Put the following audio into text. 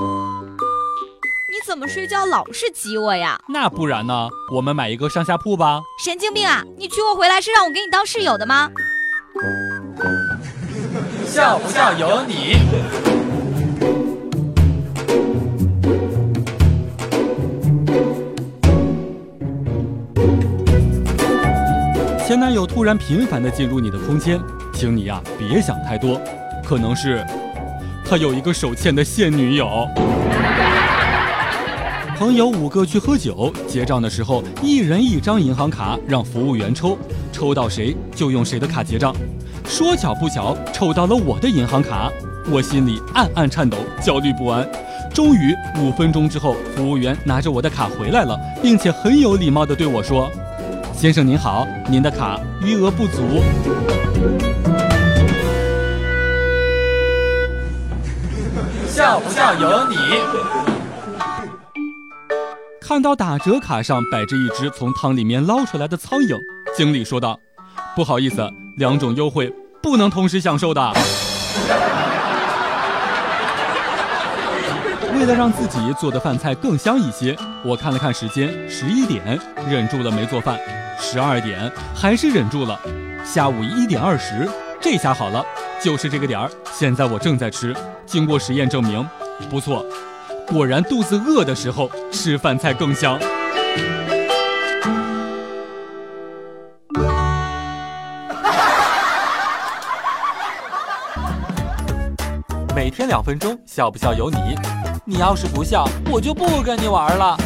你怎么睡觉老是挤我呀？那不然呢？我们买一个上下铺吧。神经病啊！你娶我回来是让我给你当室友的吗？笑不笑由你。前男友突然频繁的进入你的空间，请你呀别想太多，可能是他有一个手欠的现女友。朋友五个去喝酒，结账的时候一人一张银行卡，让服务员抽，抽到谁就用谁的卡结账。说巧不巧，抽到了我的银行卡，我心里暗暗颤抖，焦虑不安。终于五分钟之后，服务员拿着我的卡回来了，并且很有礼貌地对我说。先生您好，您的卡余额不足。笑不笑由你。看到打折卡上摆着一只从汤里面捞出来的苍蝇，经理说道：“不好意思，两种优惠不能同时享受的。”为了让自己做的饭菜更香一些，我看了看时间，十一点，忍住了没做饭。十二点还是忍住了，下午一点二十，这下好了，就是这个点儿。现在我正在吃，经过实验证明，不错，果然肚子饿的时候吃饭菜更香。每天两分钟，笑不笑由你。你要是不笑，我就不跟你玩了。